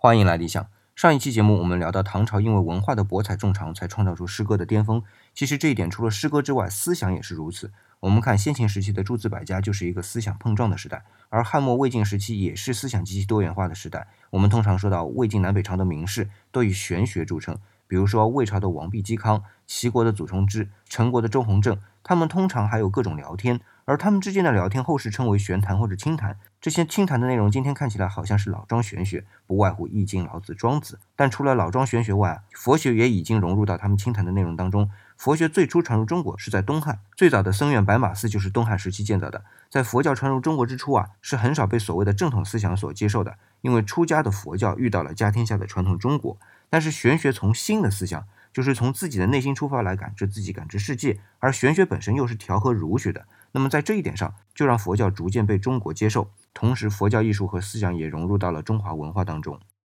欢迎来理想。上一期节目我们聊到唐朝因为文化的博采众长，才创造出诗歌的巅峰。其实这一点除了诗歌之外，思想也是如此。我们看先秦时期的诸子百家，就是一个思想碰撞的时代；而汉末魏晋时期也是思想极其多元化的时代。我们通常说到魏晋南北朝的名士，都以玄学著称。比如说魏朝的王弼、嵇康，齐国的祖冲之，陈国的周弘正，他们通常还有各种聊天，而他们之间的聊天，后世称为玄谈或者清谈。这些清谈的内容，今天看起来好像是老庄玄学，不外乎易经、老子、庄子。但除了老庄玄学外，佛学也已经融入到他们清谈的内容当中。佛学最初传入中国是在东汉，最早的僧院白马寺就是东汉时期建造的。在佛教传入中国之初啊，是很少被所谓的正统思想所接受的，因为出家的佛教遇到了家天下的传统中国。但是玄学从心的思想，就是从自己的内心出发来感知自己、感知世界，而玄学本身又是调和儒学的。那么在这一点上，就让佛教逐渐被中国接受，同时佛教艺术和思想也融入到了中华文化当中。